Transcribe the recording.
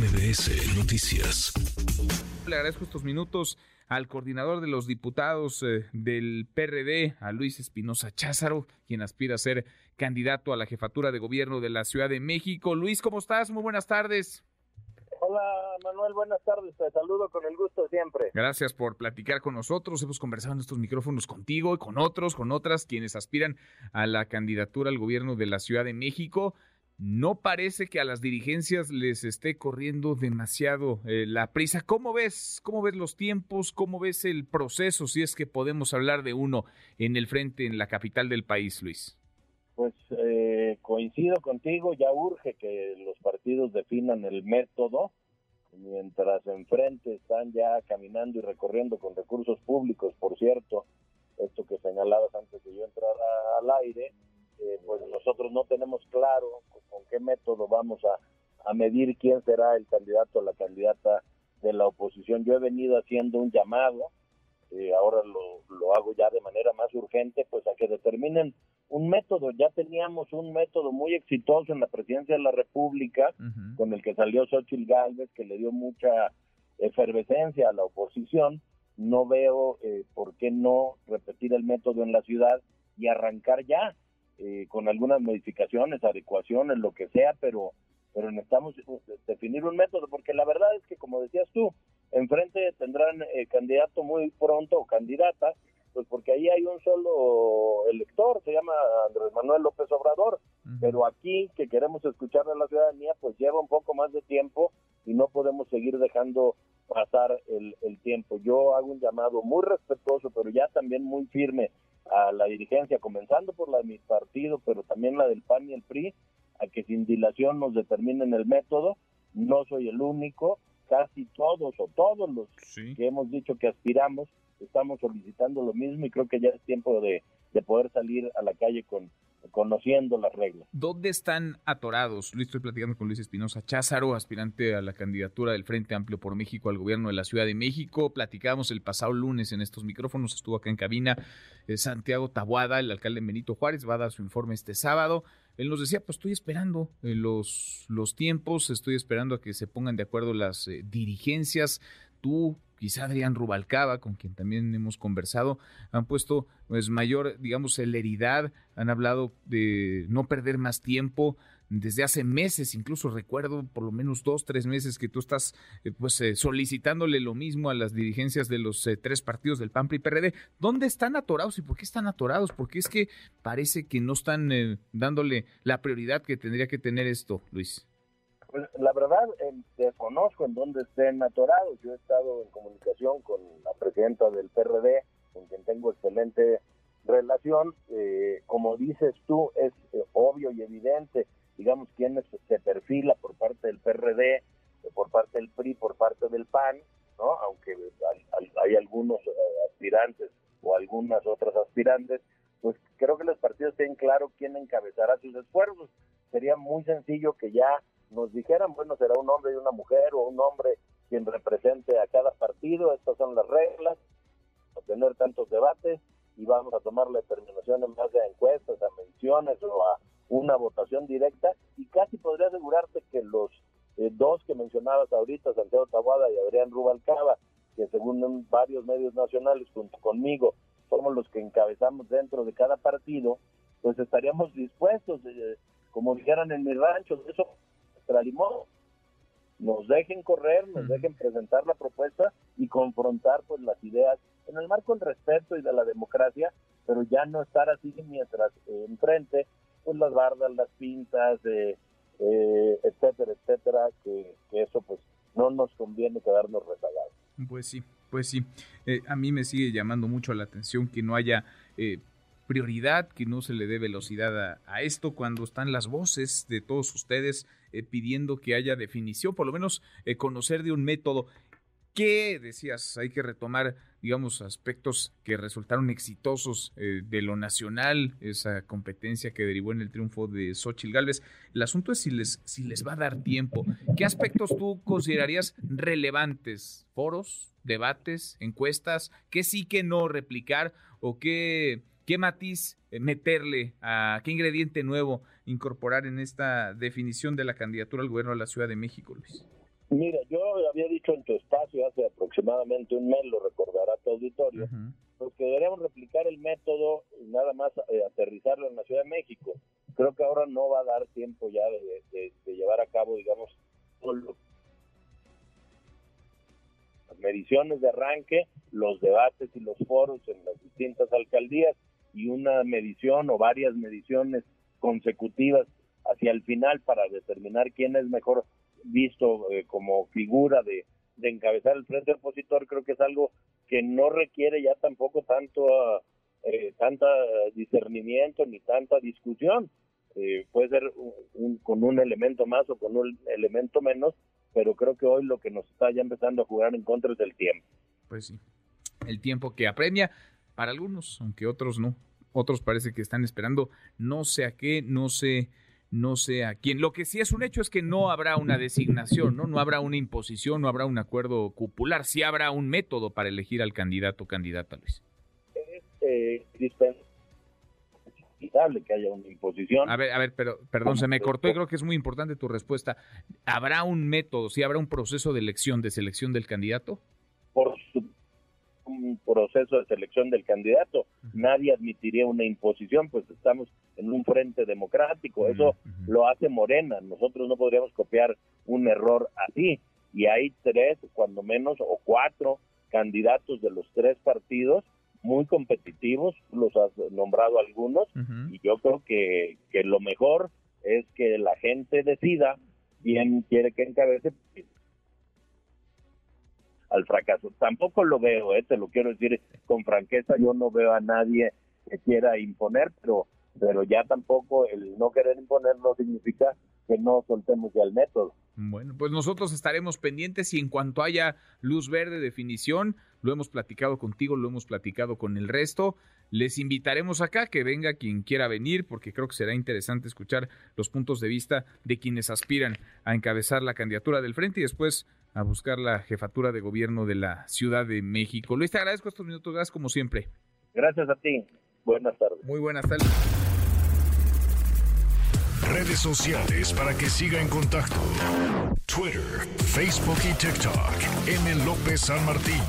MBS Noticias. Le agradezco estos minutos al coordinador de los diputados eh, del PRD, a Luis Espinosa Cházaro, quien aspira a ser candidato a la jefatura de gobierno de la Ciudad de México. Luis, ¿cómo estás? Muy buenas tardes. Hola Manuel, buenas tardes, te saludo con el gusto siempre. Gracias por platicar con nosotros, hemos conversado en estos micrófonos contigo y con otros, con otras quienes aspiran a la candidatura al gobierno de la Ciudad de México. No parece que a las dirigencias les esté corriendo demasiado eh, la prisa. ¿Cómo ves? ¿Cómo ves los tiempos? ¿Cómo ves el proceso? Si es que podemos hablar de uno en el frente, en la capital del país, Luis. Pues eh, coincido contigo, ya urge que los partidos definan el método, mientras enfrente están ya caminando y recorriendo con recursos públicos, por cierto, esto que señalabas antes de yo entrara al aire, eh, pues nosotros no tenemos claro con qué método vamos a, medir quién será el candidato o la candidata de la oposición. Yo he venido haciendo un llamado, eh, ahora lo, lo hago ya de manera más urgente, pues a que determinen un método. Ya teníamos un método muy exitoso en la presidencia de la República, con el que salió Xochitl Gálvez, que le dio mucha efervescencia a la oposición. No veo eh, por qué no repetir el método en la ciudad y arrancar ya. Eh, con algunas modificaciones, adecuaciones, lo que sea, pero, pero necesitamos definir un método, porque la verdad es que, como decías tú, enfrente tendrán eh, candidato muy pronto o candidata, pues porque ahí hay un solo elector, se llama Andrés Manuel López Obrador, pero aquí que queremos escuchar a la ciudadanía, pues lleva un poco más de tiempo y no podemos seguir dejando pasar el, el tiempo. Yo hago un llamado muy respetuoso, pero ya también muy firme a la dirigencia, comenzando por la de mi partido, pero también la del PAN y el PRI, a que sin dilación nos determinen el método. No soy el único, casi todos o todos los que hemos dicho que aspiramos estamos solicitando lo mismo y creo que ya es tiempo de, de poder salir a la calle con, conociendo las reglas. ¿Dónde están atorados? Luis, estoy platicando con Luis Espinosa Cházaro, aspirante a la candidatura del Frente Amplio por México al gobierno de la Ciudad de México. Platicamos el pasado lunes en estos micrófonos, estuvo acá en cabina eh, Santiago Tabuada, el alcalde Benito Juárez, va a dar su informe este sábado. Él nos decía, pues estoy esperando eh, los, los tiempos, estoy esperando a que se pongan de acuerdo las eh, dirigencias. Tú quizá Adrián Rubalcaba, con quien también hemos conversado, han puesto pues mayor, digamos, celeridad, han hablado de no perder más tiempo, desde hace meses, incluso recuerdo por lo menos dos, tres meses que tú estás eh, pues eh, solicitándole lo mismo a las dirigencias de los eh, tres partidos del PAN, PRI y PRD. ¿Dónde están atorados y por qué están atorados? Porque es que parece que no están dándole la prioridad que tendría que tener esto, Luis. Pues la verdad, desconozco en dónde estén atorados. Yo he estado en comunicación con la presidenta del PRD, con quien tengo excelente relación. Eh, como dices tú, es eh, obvio y evidente, digamos, quién se perfila por parte del PRD, eh, por parte del PRI, por parte del PAN, ¿no? Aunque hay, hay algunos aspirantes o algunas otras aspirantes, pues creo que los partidos tienen claro quién encabezará sus esfuerzos. Sería muy sencillo que ya nos dijeran, bueno, será un hombre y una mujer o un hombre quien represente a cada partido, estas son las reglas, a tener tantos debates y vamos a tomar la determinación en base a encuestas, a menciones o a una votación directa y casi podría asegurarte que los eh, dos que mencionabas ahorita, Santiago Tabuada y Adrián Rubalcaba, que según varios medios nacionales junto conmigo somos los que encabezamos dentro de cada partido, pues estaríamos dispuestos, eh, como dijeran en mi rancho, eso limón, nos dejen correr, nos dejen presentar la propuesta y confrontar pues las ideas en el marco del respeto y de la democracia, pero ya no estar así mientras eh, enfrente pues las bardas, las pintas, eh, eh, etcétera, etcétera, que, eso pues no nos conviene quedarnos rezagados. Pues sí, pues sí. a mí me sigue llamando mucho la atención que no haya prioridad, que no se le dé velocidad a, esto cuando están las voces de todos ustedes eh, pidiendo que haya definición, por lo menos eh, conocer de un método. ¿Qué decías? Hay que retomar, digamos, aspectos que resultaron exitosos eh, de lo nacional, esa competencia que derivó en el triunfo de Xochitl Galvez. El asunto es si les, si les va a dar tiempo. ¿Qué aspectos tú considerarías relevantes? ¿Foros, debates, encuestas? ¿Qué sí, que no replicar? ¿O qué ¿Qué matiz eh, meterle a qué ingrediente nuevo incorporar en esta definición de la candidatura al gobierno de la Ciudad de México, Luis? Mira, yo había dicho en tu espacio hace aproximadamente un mes, lo recordará tu auditorio, pues que deberíamos replicar el método y nada más eh, aterrizarlo en la Ciudad de México. Creo que ahora no va a dar tiempo ya de, llevar a cabo, digamos, las mediciones de arranque, los debates y los foros en las distintas alcaldías y una medición o varias mediciones consecutivas hacia el final para determinar quién es mejor visto eh, como figura de, encabezar el frente opositor, creo que es algo que no requiere ya tampoco tanto eh, tanta discernimiento ni tanta discusión. Eh, puede ser con un elemento más o con un elemento menos, pero creo que hoy lo que nos está ya empezando a jugar en contra es el tiempo. Pues sí, el tiempo que apremia para algunos, aunque otros no. Otros parece que están esperando no sé a qué, no sé no sé a quién. Lo que sí es un hecho es que no habrá una designación, ¿no? No habrá una imposición, no habrá un acuerdo cupular, sí habrá un método para elegir al candidato o candidata, Luis. Es eh, que haya una imposición. A ver, a ver, pero perdón, se me cortó y creo que es muy importante tu respuesta. ¿Habrá un método, sí habrá un proceso de elección, de selección del candidato? Un proceso de selección del candidato. Nadie admitiría una imposición, pues estamos en un frente democrático. Eso lo hace Morena. Nosotros no podríamos copiar un error así. Y hay tres, cuando menos, o cuatro candidatos de los tres partidos muy competitivos, los has nombrado algunos, y yo creo que, que lo mejor es que la gente decida quién quiere que encabece al fracaso. Tampoco lo veo, eh, te lo quiero decir con franqueza, yo no veo a nadie que quiera imponer, pero, pero ya tampoco el no querer imponer no significa que no soltemos ya el método. Bueno, pues nosotros estaremos pendientes y en cuanto haya luz verde, definición, lo hemos platicado contigo, lo hemos platicado con el resto. Les invitaremos acá que venga quien quiera venir, porque creo que será interesante escuchar los puntos de vista de quienes aspiran a encabezar la candidatura del frente y después a buscar la jefatura de gobierno de la Ciudad de México. Luis, te agradezco estos minutos, gracias como siempre. Gracias a ti. Buenas tardes. Muy buenas tardes. Redes sociales para que siga en contacto: Twitter, Facebook y TikTok. M. López San Martín.